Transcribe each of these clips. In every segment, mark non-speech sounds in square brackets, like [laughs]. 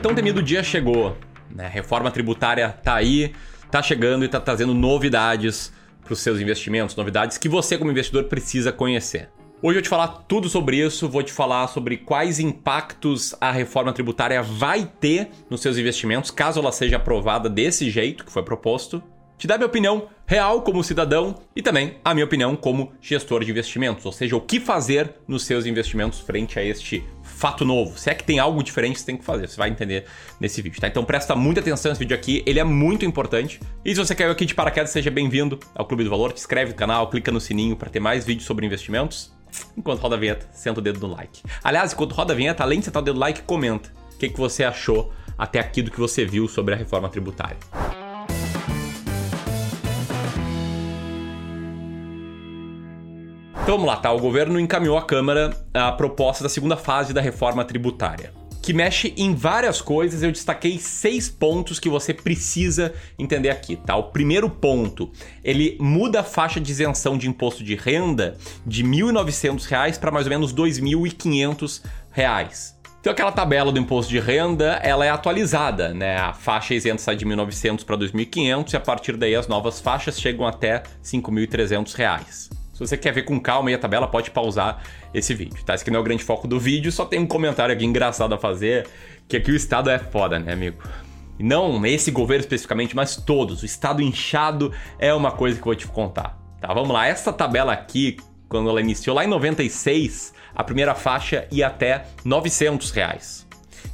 então temido dia chegou. Né? Reforma tributária tá aí, tá chegando e tá trazendo novidades para os seus investimentos, novidades que você como investidor precisa conhecer. Hoje eu vou te falar tudo sobre isso, vou te falar sobre quais impactos a reforma tributária vai ter nos seus investimentos, caso ela seja aprovada desse jeito que foi proposto. Te dar minha opinião real como cidadão e também a minha opinião como gestor de investimentos, ou seja, o que fazer nos seus investimentos frente a este fato novo. Se é que tem algo diferente, você tem que fazer. Você vai entender nesse vídeo, tá? Então presta muita atenção nesse vídeo aqui, ele é muito importante. E se você caiu aqui de paraquedas, seja bem-vindo ao Clube do Valor. Te inscreve no canal, clica no sininho para ter mais vídeos sobre investimentos. Enquanto roda a vinheta, senta o dedo no like. Aliás, enquanto roda a vinheta, além de sentar o dedo no like, comenta o que, que você achou até aqui do que você viu sobre a reforma tributária. Então vamos lá, tá? O governo encaminhou à Câmara a proposta da segunda fase da reforma tributária, que mexe em várias coisas. Eu destaquei seis pontos que você precisa entender aqui, tá? O primeiro ponto, ele muda a faixa de isenção de imposto de renda de R$ 1.900 para mais ou menos R$ 2.500. Então aquela tabela do imposto de renda, ela é atualizada, né? A faixa isenta sai de 1.900 para 2.500 e a partir daí as novas faixas chegam até R$ 5.300. Se você quer ver com calma e a tabela, pode pausar esse vídeo, tá? Esse aqui não é o grande foco do vídeo, só tem um comentário aqui engraçado a fazer, que aqui o Estado é foda, né, amigo? Não esse governo especificamente, mas todos. O Estado inchado é uma coisa que eu vou te contar, tá? Vamos lá, essa tabela aqui, quando ela iniciou lá em 96, a primeira faixa ia até 900 reais.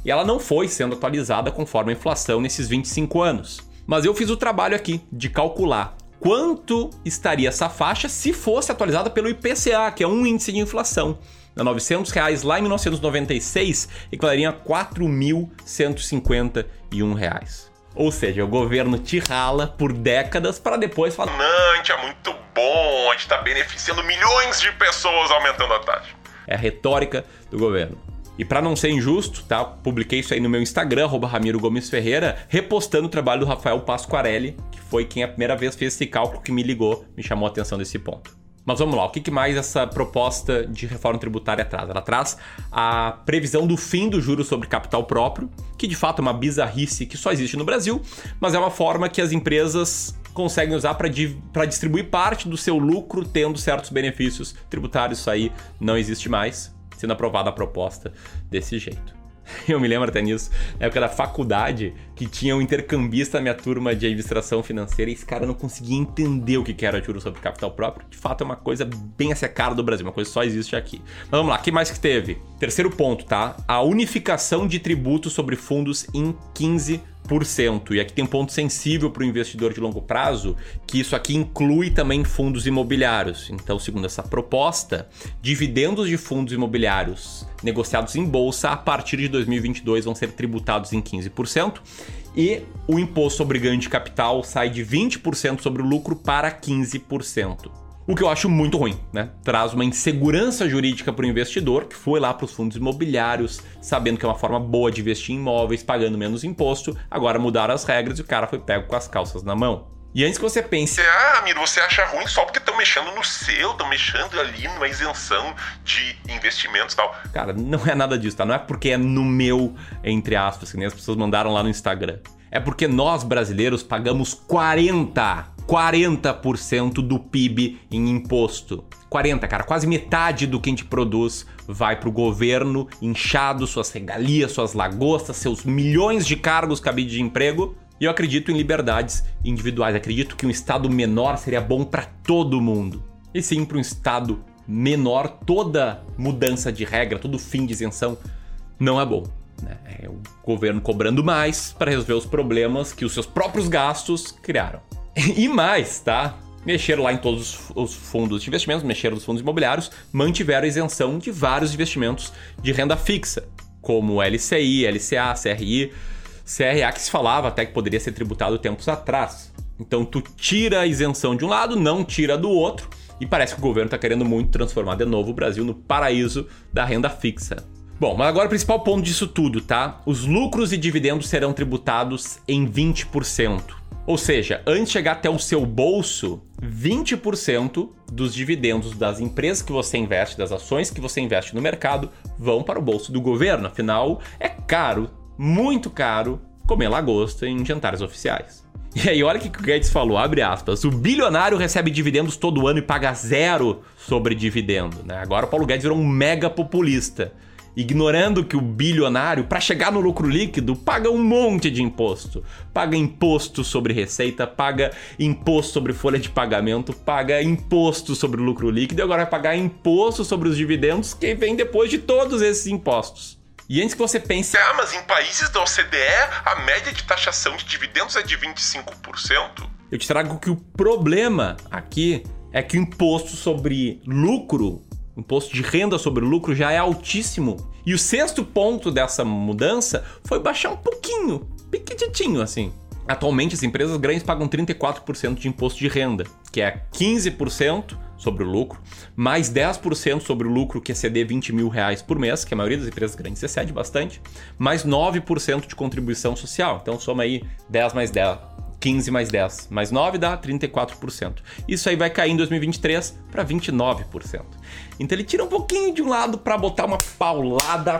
E ela não foi sendo atualizada conforme a inflação nesses 25 anos. Mas eu fiz o trabalho aqui de calcular quanto estaria essa faixa se fosse atualizada pelo IPCA, que é um índice de inflação. A 900 reais lá em 1996 equivaleria a 4.151 reais. Ou seja, o governo te rala por décadas para depois falar: Não, a gente é muito bom, a gente está beneficiando milhões de pessoas aumentando a taxa. É a retórica do governo. E para não ser injusto, tá? Publiquei isso aí no meu Instagram, Ramiro Gomes Ferreira, repostando o trabalho do Rafael Pasquarelli, que foi quem a primeira vez fez esse cálculo que me ligou, me chamou a atenção desse ponto. Mas vamos lá, o que mais essa proposta de reforma tributária traz? Ela traz a previsão do fim do juro sobre capital próprio, que de fato é uma bizarrice que só existe no Brasil, mas é uma forma que as empresas conseguem usar para distribuir parte do seu lucro tendo certos benefícios tributários. Isso aí não existe mais sendo aprovada a proposta desse jeito. [laughs] Eu me lembro até nisso, na época da faculdade, que tinha um intercambista na minha turma de administração financeira e esse cara não conseguia entender o que era juros sobre capital próprio. De fato, é uma coisa bem essa cara do Brasil, uma coisa que só existe aqui. Mas vamos lá, que mais que teve? Terceiro ponto, tá? A unificação de tributos sobre fundos em 15 e aqui tem um ponto sensível para o investidor de longo prazo, que isso aqui inclui também fundos imobiliários. Então, segundo essa proposta, dividendos de fundos imobiliários negociados em bolsa a partir de 2022 vão ser tributados em 15% e o imposto sobre ganho de capital sai de 20% sobre o lucro para 15%. O que eu acho muito ruim, né? Traz uma insegurança jurídica para o investidor que foi lá para os fundos imobiliários, sabendo que é uma forma boa de investir em imóveis, pagando menos imposto. Agora mudaram as regras e o cara foi pego com as calças na mão. E antes que você pense. Ah, Miro, você acha ruim só porque estão mexendo no seu, estão mexendo ali numa isenção de investimentos e tal. Cara, não é nada disso, tá? Não é porque é no meu, entre aspas, que nem as pessoas mandaram lá no Instagram. É porque nós brasileiros pagamos 40 40% do PIB em imposto. 40, cara, quase metade do que a gente produz vai para o governo, inchado, suas regalias, suas lagostas, seus milhões de cargos cabidos de emprego. E eu acredito em liberdades individuais. Acredito que um Estado menor seria bom para todo mundo. E sim, para um Estado menor, toda mudança de regra, todo fim de isenção não é bom. Né? É o governo cobrando mais para resolver os problemas que os seus próprios gastos criaram. [laughs] E mais, tá? Mexeram lá em todos os fundos de investimentos, mexeram nos fundos imobiliários, mantiveram a isenção de vários investimentos de renda fixa, como LCI, LCA, CRI, CRA, que se falava até que poderia ser tributado tempos atrás. Então tu tira a isenção de um lado, não tira do outro, e parece que o governo está querendo muito transformar de novo o Brasil no paraíso da renda fixa. Bom, mas agora o principal ponto disso tudo, tá? Os lucros e dividendos serão tributados em 20%. Ou seja, antes de chegar até o seu bolso, 20% dos dividendos das empresas que você investe, das ações que você investe no mercado, vão para o bolso do governo. Afinal, é caro muito caro comer lagosta em jantares oficiais. E aí, olha o que o Guedes falou, abre aspas. O bilionário recebe dividendos todo ano e paga zero sobre dividendo. Né? Agora o Paulo Guedes virou um mega populista ignorando que o bilionário, para chegar no lucro líquido, paga um monte de imposto. Paga imposto sobre receita, paga imposto sobre folha de pagamento, paga imposto sobre o lucro líquido e agora vai pagar imposto sobre os dividendos que vem depois de todos esses impostos. E antes que você pense. Ah, mas em países da OCDE a média de taxação de dividendos é de 25%. Eu te trago que o problema aqui é que o imposto sobre lucro imposto de renda sobre o lucro já é altíssimo. E o sexto ponto dessa mudança foi baixar um pouquinho, pequitinho assim. Atualmente, as empresas grandes pagam 34% de imposto de renda, que é 15% sobre o lucro, mais 10% sobre o lucro que exceder 20 mil reais por mês, que a maioria das empresas grandes excede bastante, mais 9% de contribuição social. Então, soma aí 10 mais 10, 15 mais 10 mais 9 dá 34%. Isso aí vai cair em 2023 para 29%. Então ele tira um pouquinho de um lado para botar uma paulada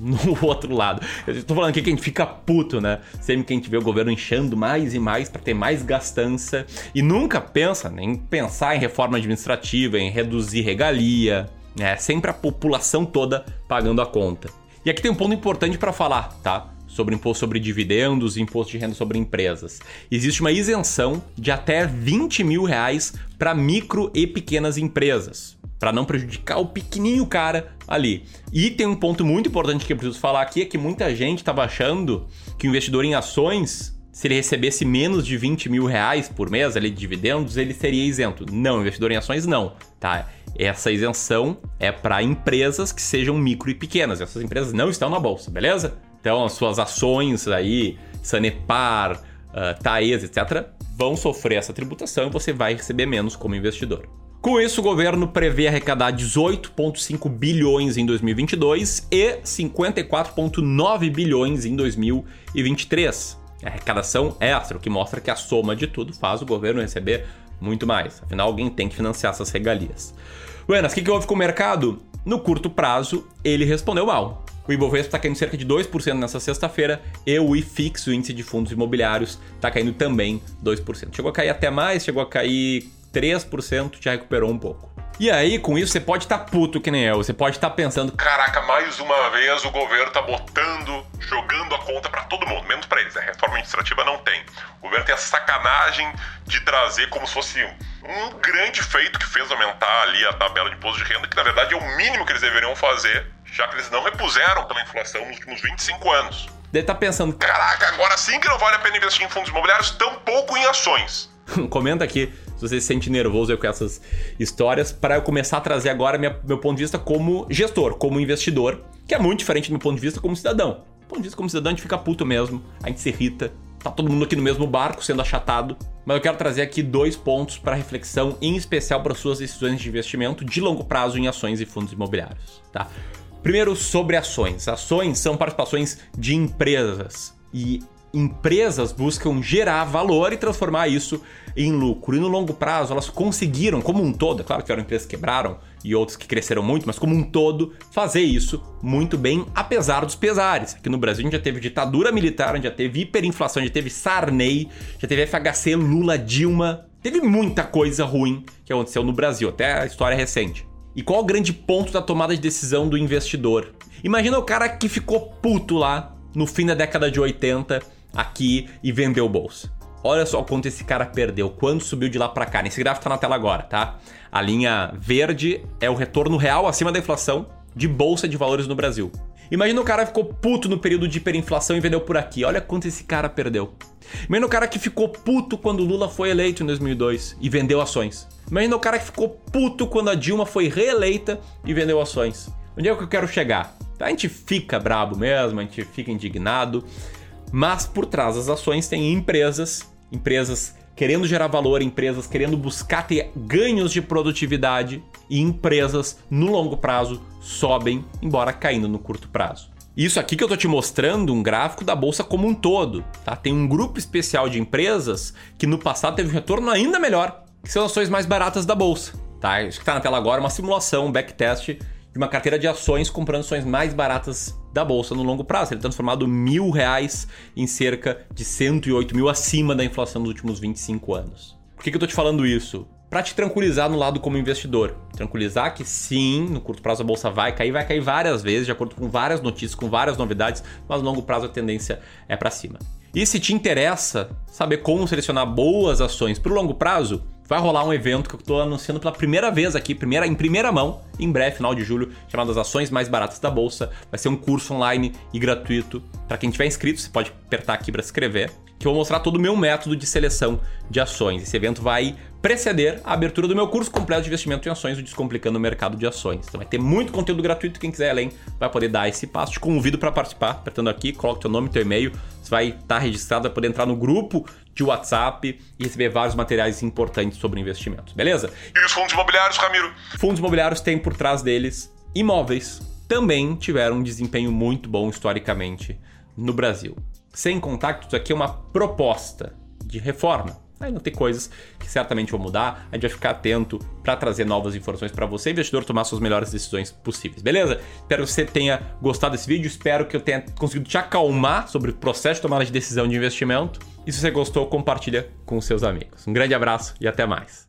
no [laughs] outro lado. Eu tô falando aqui que a gente fica puto, né? Sempre que a gente vê o governo inchando mais e mais para ter mais gastança e nunca pensa em pensar em reforma administrativa, em reduzir regalia, né? Sempre a população toda pagando a conta. E aqui tem um ponto importante para falar, tá? Sobre imposto sobre dividendos e imposto de renda sobre empresas. Existe uma isenção de até 20 mil reais para micro e pequenas empresas, para não prejudicar o pequenininho cara ali. E tem um ponto muito importante que eu preciso falar aqui, é que muita gente estava achando que o investidor em ações se ele recebesse menos de 20 mil reais por mês ali de dividendos, ele seria isento. Não, investidor em ações não, tá? Essa isenção é para empresas que sejam micro e pequenas. Essas empresas não estão na bolsa, beleza? Então, as suas ações aí, Sanepar, uh, Taes, etc., vão sofrer essa tributação e você vai receber menos como investidor. Com isso, o governo prevê arrecadar 18,5 bilhões em 2022 e 54,9 bilhões em 2023. Arrecadação extra, o que mostra que a soma de tudo faz o governo receber muito mais. Afinal, alguém tem que financiar essas regalias. Buenas, o que, que houve com o mercado? No curto prazo, ele respondeu mal. O Ibovespa está caindo cerca de 2% nessa sexta-feira e o IFIX, o índice de fundos imobiliários, está caindo também 2%. Chegou a cair até mais, chegou a cair 3%, já recuperou um pouco. E aí, com isso, você pode estar tá puto que nem eu. Você pode estar tá pensando: caraca, mais uma vez o governo tá botando, jogando a conta para todo mundo, menos para eles. A reforma administrativa não tem. O governo tem a sacanagem de trazer como se fosse um grande feito que fez aumentar ali a tabela de imposto de renda, que na verdade é o mínimo que eles deveriam fazer já que eles não repuseram pela inflação nos últimos 25 anos. Deve estar tá pensando: caraca, agora sim que não vale a pena investir em fundos imobiliários, tão pouco em ações. [laughs] Comenta aqui se você se sente nervoso com essas histórias, para eu começar a trazer agora minha, meu ponto de vista como gestor, como investidor, que é muito diferente do meu ponto de vista como cidadão. Do ponto de vista como cidadão, a gente fica puto mesmo, a gente se irrita, tá todo mundo aqui no mesmo barco sendo achatado. Mas eu quero trazer aqui dois pontos para reflexão, em especial para suas decisões de investimento de longo prazo em ações e fundos imobiliários, tá? Primeiro, sobre ações. Ações são participações de empresas e empresas buscam gerar valor e transformar isso em lucro. E no longo prazo, elas conseguiram, como um todo, é claro que tiveram empresas que quebraram e outras que cresceram muito, mas como um todo, fazer isso muito bem, apesar dos pesares. Aqui no Brasil a gente já teve ditadura militar, a gente já teve hiperinflação, já teve Sarney, já teve FHC, Lula, Dilma. Teve muita coisa ruim que aconteceu no Brasil, até a história recente. E qual o grande ponto da tomada de decisão do investidor? Imagina o cara que ficou puto lá no fim da década de 80 aqui e vendeu bolsa. Olha só quanto esse cara perdeu, quanto subiu de lá para cá. Esse gráfico tá na tela agora, tá? A linha verde é o retorno real acima da inflação de bolsa de valores no Brasil. Imagina o cara ficou puto no período de hiperinflação e vendeu por aqui. Olha quanto esse cara perdeu. Imagina o cara que ficou puto quando Lula foi eleito em 2002 e vendeu ações. Imagina o cara que ficou puto quando a Dilma foi reeleita e vendeu ações. Onde é que eu quero chegar? A gente fica brabo mesmo, a gente fica indignado, mas por trás das ações tem empresas, empresas querendo gerar valor, empresas querendo buscar ter ganhos de produtividade e empresas no longo prazo sobem, embora caindo no curto prazo. Isso aqui que eu tô te mostrando um gráfico da bolsa como um todo, tá? Tem um grupo especial de empresas que no passado teve um retorno ainda melhor, que são ações mais baratas da bolsa, tá? Isso que tá na tela agora é uma simulação, um backtest de uma carteira de ações comprando ações mais baratas da bolsa no longo prazo. Ele transformado mil reais em cerca de 108 mil acima da inflação dos últimos 25 anos. Por que, que eu tô te falando isso? Para te tranquilizar no lado como investidor. Tranquilizar que sim, no curto prazo a bolsa vai cair, vai cair várias vezes, de acordo com várias notícias, com várias novidades, mas no longo prazo a tendência é para cima. E se te interessa saber como selecionar boas ações para o longo prazo, vai rolar um evento que eu estou anunciando pela primeira vez aqui, primeira, em primeira mão, em breve, final de julho, chamado As Ações Mais Baratas da Bolsa. Vai ser um curso online e gratuito. Para quem tiver inscrito, você pode apertar aqui para se inscrever, que eu vou mostrar todo o meu método de seleção de ações. Esse evento vai preceder a abertura do meu curso completo de investimento em ações, o Descomplicando o Mercado de Ações. Então vai ter muito conteúdo gratuito, quem quiser além vai poder dar esse passo. Te convido para participar, apertando aqui, coloca teu nome, teu e-mail, você vai estar tá registrado, vai poder entrar no grupo de WhatsApp e receber vários materiais importantes sobre investimentos, beleza? E os fundos imobiliários, Ramiro? Fundos imobiliários têm por trás deles imóveis. Também tiveram um desempenho muito bom historicamente no Brasil. Sem contar que isso aqui é uma proposta de reforma Aí não tem coisas que certamente vão mudar. A gente vai ficar atento para trazer novas informações para você, investidor, tomar suas melhores decisões possíveis, beleza? Espero que você tenha gostado desse vídeo. Espero que eu tenha conseguido te acalmar sobre o processo de tomada de decisão de investimento. E se você gostou, compartilha com seus amigos. Um grande abraço e até mais.